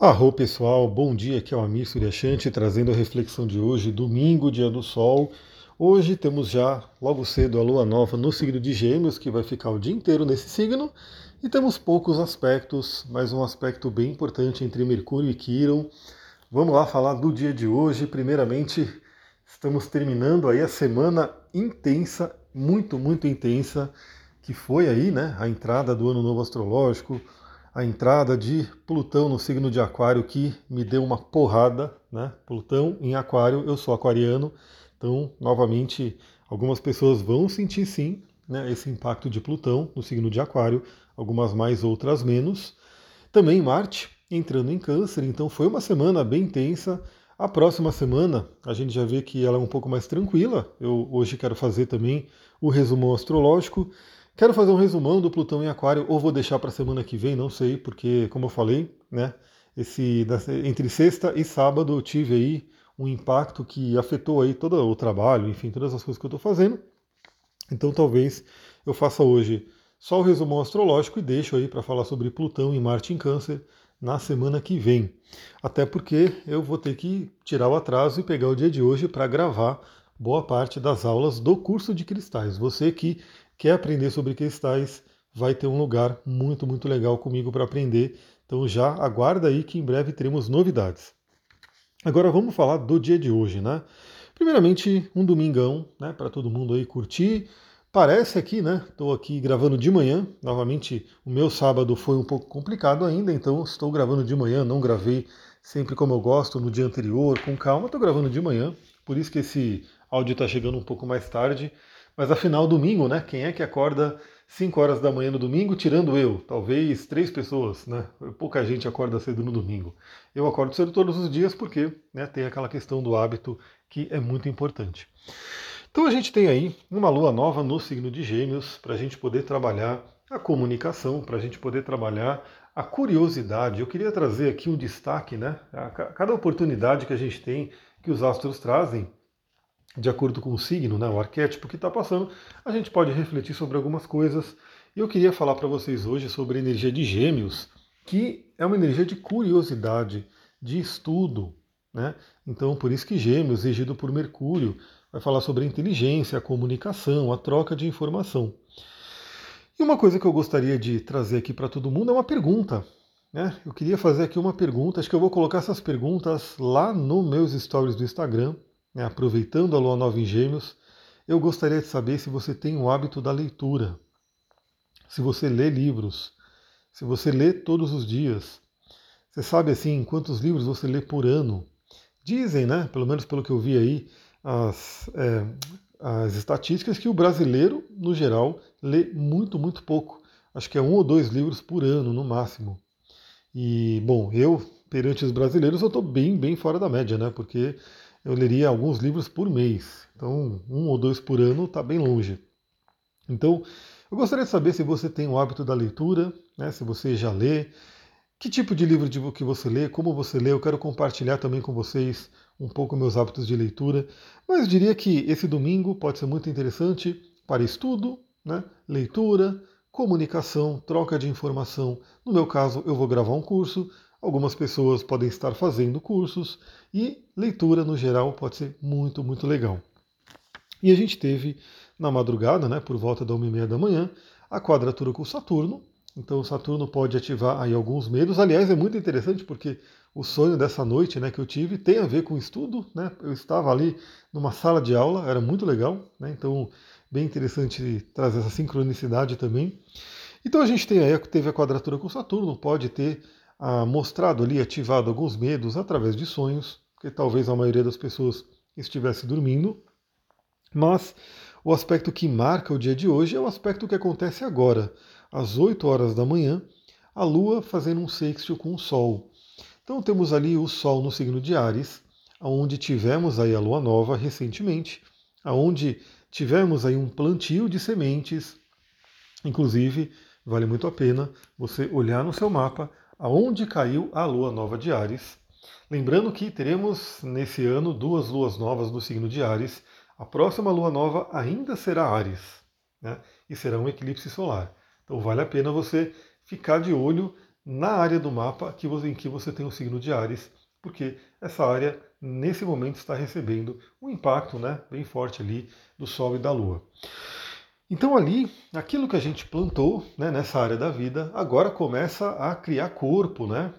Arro pessoal, bom dia, aqui é o Amir Suryashanti trazendo a reflexão de hoje, domingo, dia do sol. Hoje temos já, logo cedo, a lua nova no signo de Gêmeos, que vai ficar o dia inteiro nesse signo, e temos poucos aspectos, mas um aspecto bem importante entre Mercúrio e Quirón. Vamos lá falar do dia de hoje. Primeiramente, estamos terminando aí a semana intensa, muito, muito intensa, que foi aí, né, a entrada do ano novo astrológico, a entrada de Plutão no signo de Aquário, que me deu uma porrada, né? Plutão em Aquário, eu sou aquariano, então, novamente, algumas pessoas vão sentir sim né, esse impacto de Plutão no signo de Aquário, algumas mais, outras menos. Também Marte entrando em Câncer, então foi uma semana bem intensa. A próxima semana a gente já vê que ela é um pouco mais tranquila. Eu hoje quero fazer também o resumo astrológico. Quero fazer um resumão do Plutão em Aquário, ou vou deixar para a semana que vem, não sei, porque, como eu falei, né, esse, entre sexta e sábado eu tive aí um impacto que afetou aí todo o trabalho, enfim, todas as coisas que eu estou fazendo. Então talvez eu faça hoje só o resumão astrológico e deixo aí para falar sobre Plutão e Marte em Câncer na semana que vem. Até porque eu vou ter que tirar o atraso e pegar o dia de hoje para gravar boa parte das aulas do curso de cristais. Você que quer aprender sobre cristais, vai ter um lugar muito, muito legal comigo para aprender. Então já aguarda aí que em breve teremos novidades. Agora vamos falar do dia de hoje, né? Primeiramente, um domingão, né, para todo mundo aí curtir. Parece aqui, né? Estou aqui gravando de manhã. Novamente, o meu sábado foi um pouco complicado ainda, então estou gravando de manhã. Não gravei sempre como eu gosto no dia anterior, com calma. Estou gravando de manhã, por isso que esse áudio está chegando um pouco mais tarde. Mas afinal, domingo, né? Quem é que acorda 5 horas da manhã no domingo, tirando eu? Talvez três pessoas, né? Pouca gente acorda cedo no domingo. Eu acordo cedo todos os dias porque né, tem aquela questão do hábito que é muito importante. Então a gente tem aí uma lua nova no signo de Gêmeos para a gente poder trabalhar a comunicação, para a gente poder trabalhar a curiosidade. Eu queria trazer aqui um destaque, né? A cada oportunidade que a gente tem, que os astros trazem, de acordo com o signo, né, o arquétipo que está passando, a gente pode refletir sobre algumas coisas. E eu queria falar para vocês hoje sobre a energia de Gêmeos, que é uma energia de curiosidade, de estudo. Né? Então, por isso que Gêmeos, regido por Mercúrio, vai falar sobre a inteligência, a comunicação, a troca de informação. E uma coisa que eu gostaria de trazer aqui para todo mundo é uma pergunta. Né? Eu queria fazer aqui uma pergunta, acho que eu vou colocar essas perguntas lá nos meus stories do Instagram, né, aproveitando a lua nova em Gêmeos, eu gostaria de saber se você tem o hábito da leitura, se você lê livros, se você lê todos os dias. Você sabe assim quantos livros você lê por ano? Dizem, né, pelo menos pelo que eu vi aí, as, é, as estatísticas que o brasileiro, no geral, lê muito, muito pouco. Acho que é um ou dois livros por ano, no máximo. E, bom, eu, perante os brasileiros, eu estou bem, bem fora da média, né? Porque eu leria alguns livros por mês. Então, um ou dois por ano está bem longe. Então, eu gostaria de saber se você tem o hábito da leitura, né, se você já lê, que tipo de livro que você lê, como você lê. Eu quero compartilhar também com vocês um pouco meus hábitos de leitura. Mas diria que esse domingo pode ser muito interessante para estudo, né, leitura, comunicação, troca de informação. No meu caso, eu vou gravar um curso, Algumas pessoas podem estar fazendo cursos e leitura no geral pode ser muito, muito legal. E a gente teve na madrugada, né, por volta da uma e meia da manhã, a quadratura com Saturno. Então Saturno pode ativar aí alguns medos. Aliás, é muito interessante porque o sonho dessa noite né, que eu tive tem a ver com estudo. Né? Eu estava ali numa sala de aula, era muito legal. Né? Então, bem interessante trazer essa sincronicidade também. Então a gente tem aí, teve a quadratura com Saturno, pode ter ah, mostrado ali, ativado alguns medos através de sonhos, que talvez a maioria das pessoas estivesse dormindo. Mas o aspecto que marca o dia de hoje é o aspecto que acontece agora, às 8 horas da manhã, a Lua fazendo um sextil com o Sol. Então temos ali o Sol no signo de Ares, onde tivemos aí a Lua Nova recentemente, aonde tivemos aí um plantio de sementes. Inclusive, vale muito a pena você olhar no seu mapa aonde caiu a lua nova de Ares. Lembrando que teremos nesse ano duas luas novas no signo de Ares. A próxima lua nova ainda será Ares, né? e será um eclipse solar. Então vale a pena você ficar de olho na área do mapa que você, em que você tem o signo de Ares, porque essa área, nesse momento, está recebendo um impacto né, bem forte ali do Sol e da Lua. Então ali, aquilo que a gente plantou né, nessa área da vida, agora começa a criar corpo, né?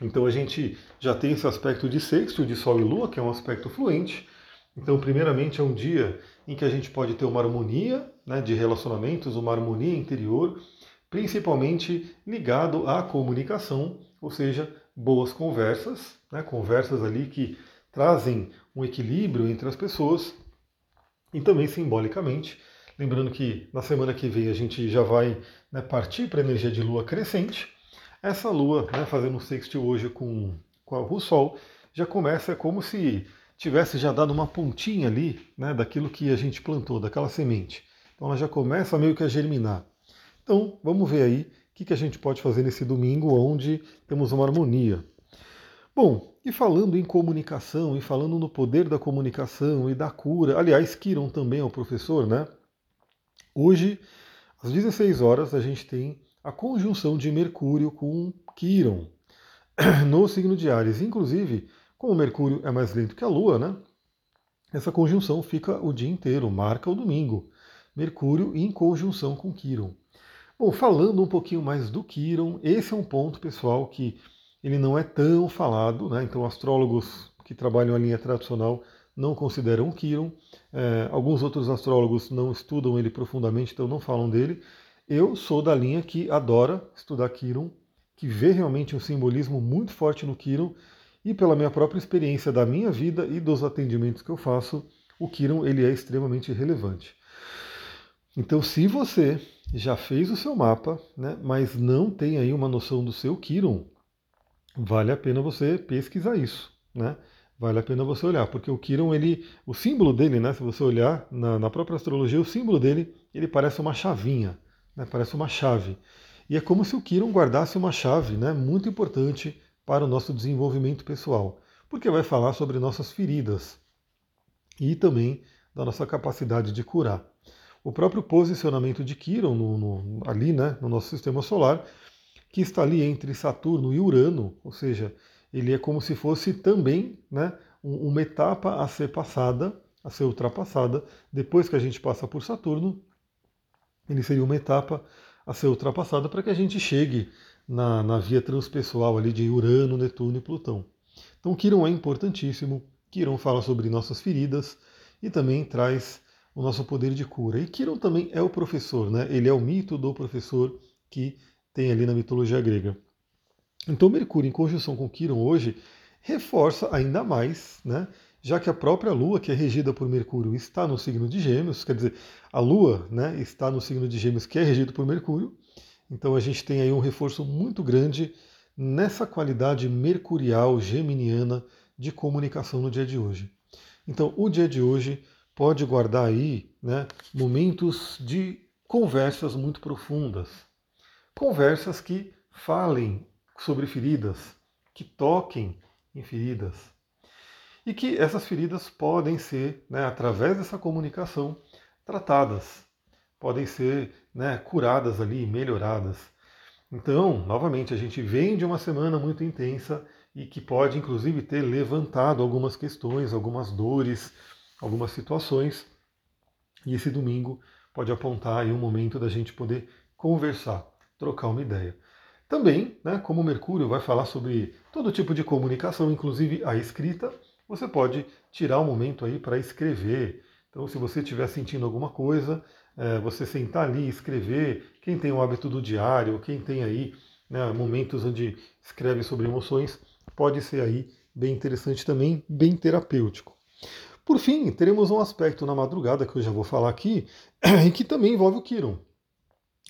Então a gente já tem esse aspecto de sexto, de Sol e Lua, que é um aspecto fluente. Então, primeiramente, é um dia em que a gente pode ter uma harmonia né, de relacionamentos, uma harmonia interior, principalmente ligado à comunicação, ou seja, boas conversas, né, conversas ali que trazem um equilíbrio entre as pessoas e também simbolicamente Lembrando que na semana que vem a gente já vai né, partir para a energia de lua crescente. Essa lua, né, fazendo um sextil hoje com, com o Sol, já começa como se tivesse já dado uma pontinha ali né, daquilo que a gente plantou, daquela semente. Então ela já começa meio que a germinar. Então vamos ver aí o que, que a gente pode fazer nesse domingo onde temos uma harmonia. Bom, e falando em comunicação, e falando no poder da comunicação e da cura, aliás, Kiron também é o professor, né? Hoje, às 16 horas, a gente tem a conjunção de Mercúrio com Quiron no signo de Ares. Inclusive, como Mercúrio é mais lento que a Lua, né? Essa conjunção fica o dia inteiro, marca o domingo. Mercúrio em conjunção com Quiron. Bom, falando um pouquinho mais do Quiron, esse é um ponto, pessoal, que ele não é tão falado, né? Então, astrólogos que trabalham a linha tradicional não consideram Quiron. É, alguns outros astrólogos não estudam ele profundamente, então não falam dele. Eu sou da linha que adora estudar Quiron, que vê realmente um simbolismo muito forte no Quiron, e pela minha própria experiência da minha vida e dos atendimentos que eu faço, o Quiron ele é extremamente relevante. Então, se você já fez o seu mapa, né, mas não tem aí uma noção do seu Quiron, vale a pena você pesquisar isso, né? Vale a pena você olhar, porque o Quiron, ele, o símbolo dele, né, se você olhar na, na própria astrologia, o símbolo dele, ele parece uma chavinha, né, parece uma chave. E é como se o Quiron guardasse uma chave né, muito importante para o nosso desenvolvimento pessoal, porque vai falar sobre nossas feridas e também da nossa capacidade de curar. O próprio posicionamento de Quiron no, no, ali né, no nosso sistema solar, que está ali entre Saturno e Urano, ou seja, ele é como se fosse também né, uma etapa a ser passada, a ser ultrapassada, depois que a gente passa por Saturno, ele seria uma etapa a ser ultrapassada para que a gente chegue na, na via transpessoal ali de Urano, Netuno e Plutão. Então Quiron é importantíssimo, Quiron fala sobre nossas feridas e também traz o nosso poder de cura. E Quiron também é o professor, né? ele é o mito do professor que tem ali na mitologia grega. Então, Mercúrio em conjunção com Quiron hoje reforça ainda mais, né? já que a própria Lua, que é regida por Mercúrio, está no signo de Gêmeos, quer dizer, a Lua né, está no signo de Gêmeos, que é regido por Mercúrio. Então, a gente tem aí um reforço muito grande nessa qualidade mercurial geminiana de comunicação no dia de hoje. Então, o dia de hoje pode guardar aí né, momentos de conversas muito profundas, conversas que falem sobre feridas, que toquem em feridas. E que essas feridas podem ser, né, através dessa comunicação, tratadas, podem ser né, curadas ali, melhoradas. Então, novamente, a gente vem de uma semana muito intensa e que pode, inclusive, ter levantado algumas questões, algumas dores, algumas situações. E esse domingo pode apontar aí um momento da gente poder conversar, trocar uma ideia. Também, né, como Mercúrio vai falar sobre todo tipo de comunicação, inclusive a escrita, você pode tirar um momento aí para escrever. Então, se você estiver sentindo alguma coisa, é, você sentar ali e escrever. Quem tem o hábito do diário, quem tem aí né, momentos onde escreve sobre emoções, pode ser aí bem interessante também, bem terapêutico. Por fim, teremos um aspecto na madrugada que eu já vou falar aqui, e que também envolve o Kiron.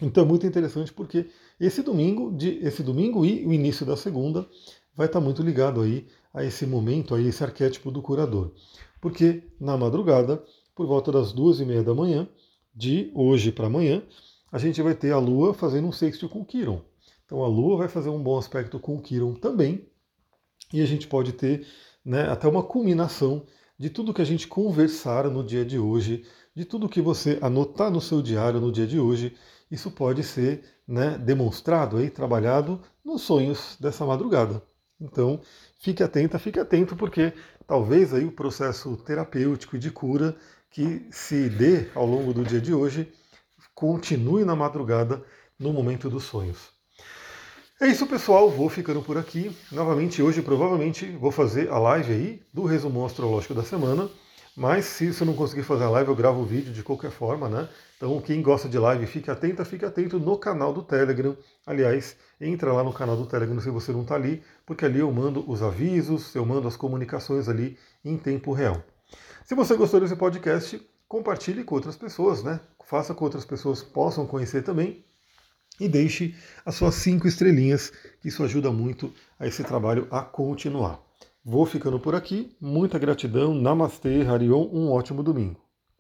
Então é muito interessante porque esse domingo, de, esse domingo e o início da segunda vai estar muito ligado aí a esse momento, a esse arquétipo do curador. Porque na madrugada, por volta das duas e meia da manhã, de hoje para amanhã, a gente vai ter a Lua fazendo um sexto com Quiron. Então a Lua vai fazer um bom aspecto com Quiron também, e a gente pode ter né, até uma culminação de tudo que a gente conversar no dia de hoje, de tudo que você anotar no seu diário no dia de hoje, isso pode ser né, demonstrado aí, trabalhado nos sonhos dessa madrugada. Então, fique atenta, fique atento, porque talvez aí o processo terapêutico de cura que se dê ao longo do dia de hoje continue na madrugada no momento dos sonhos. É isso, pessoal. Vou ficando por aqui. Novamente, hoje provavelmente vou fazer a live aí do resumo astrológico da semana. Mas se eu não conseguir fazer a live, eu gravo o vídeo de qualquer forma, né? Então, quem gosta de live, fique atento, fique atento no canal do Telegram. Aliás, entra lá no canal do Telegram se você não está ali, porque ali eu mando os avisos, eu mando as comunicações ali em tempo real. Se você gostou desse podcast, compartilhe com outras pessoas, né? Faça com que outras pessoas possam conhecer também e deixe as suas cinco estrelinhas, que isso ajuda muito a esse trabalho a continuar. Vou ficando por aqui. Muita gratidão. Namastê, Harion. Um ótimo domingo.